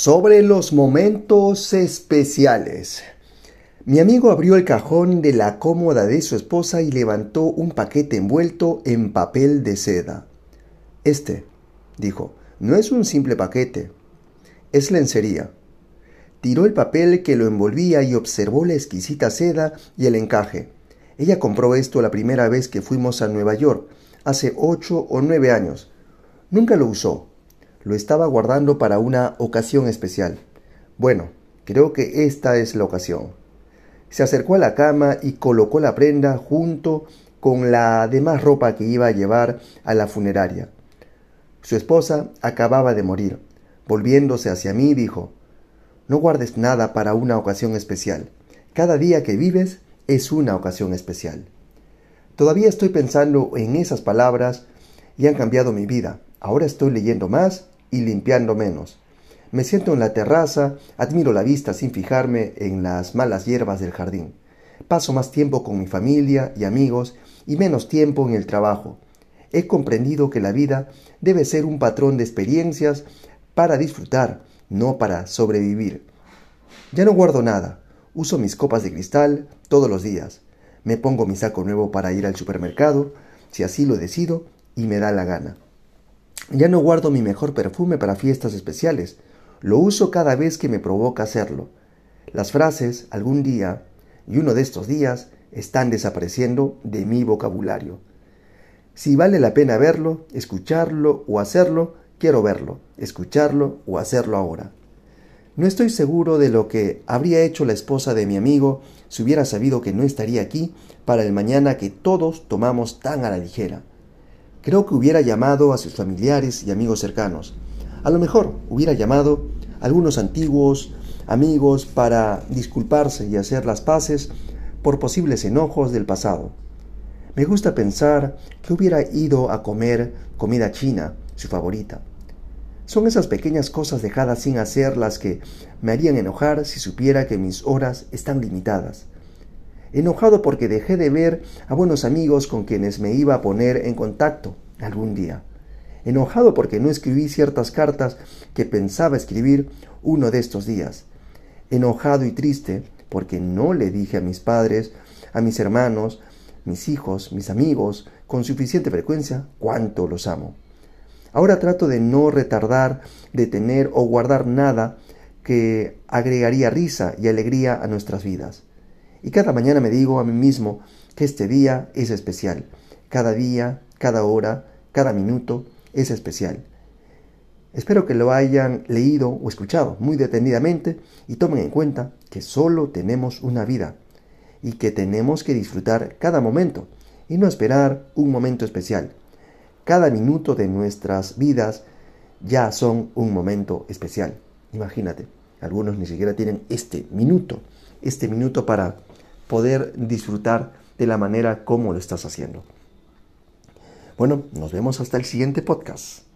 Sobre los momentos especiales. Mi amigo abrió el cajón de la cómoda de su esposa y levantó un paquete envuelto en papel de seda. Este, dijo, no es un simple paquete, es lencería. Tiró el papel que lo envolvía y observó la exquisita seda y el encaje. Ella compró esto la primera vez que fuimos a Nueva York, hace ocho o nueve años. Nunca lo usó, lo estaba guardando para una ocasión especial. Bueno, creo que esta es la ocasión. Se acercó a la cama y colocó la prenda junto con la demás ropa que iba a llevar a la funeraria. Su esposa acababa de morir. Volviéndose hacia mí, dijo, No guardes nada para una ocasión especial. Cada día que vives es una ocasión especial. Todavía estoy pensando en esas palabras y han cambiado mi vida. Ahora estoy leyendo más y limpiando menos. Me siento en la terraza, admiro la vista sin fijarme en las malas hierbas del jardín. Paso más tiempo con mi familia y amigos y menos tiempo en el trabajo. He comprendido que la vida debe ser un patrón de experiencias para disfrutar, no para sobrevivir. Ya no guardo nada. Uso mis copas de cristal todos los días. Me pongo mi saco nuevo para ir al supermercado, si así lo decido y me da la gana. Ya no guardo mi mejor perfume para fiestas especiales, lo uso cada vez que me provoca hacerlo. Las frases algún día y uno de estos días están desapareciendo de mi vocabulario. Si vale la pena verlo, escucharlo o hacerlo, quiero verlo, escucharlo o hacerlo ahora. No estoy seguro de lo que habría hecho la esposa de mi amigo si hubiera sabido que no estaría aquí para el mañana que todos tomamos tan a la ligera. Creo que hubiera llamado a sus familiares y amigos cercanos. A lo mejor hubiera llamado a algunos antiguos amigos para disculparse y hacer las paces por posibles enojos del pasado. Me gusta pensar que hubiera ido a comer comida china, su favorita. Son esas pequeñas cosas dejadas sin hacer las que me harían enojar si supiera que mis horas están limitadas enojado porque dejé de ver a buenos amigos con quienes me iba a poner en contacto algún día, enojado porque no escribí ciertas cartas que pensaba escribir uno de estos días, enojado y triste porque no le dije a mis padres, a mis hermanos, mis hijos, mis amigos, con suficiente frecuencia cuánto los amo. Ahora trato de no retardar, detener o guardar nada que agregaría risa y alegría a nuestras vidas. Y cada mañana me digo a mí mismo que este día es especial. Cada día, cada hora, cada minuto es especial. Espero que lo hayan leído o escuchado muy detenidamente y tomen en cuenta que solo tenemos una vida y que tenemos que disfrutar cada momento y no esperar un momento especial. Cada minuto de nuestras vidas ya son un momento especial. Imagínate, algunos ni siquiera tienen este minuto, este minuto para poder disfrutar de la manera como lo estás haciendo. Bueno, nos vemos hasta el siguiente podcast.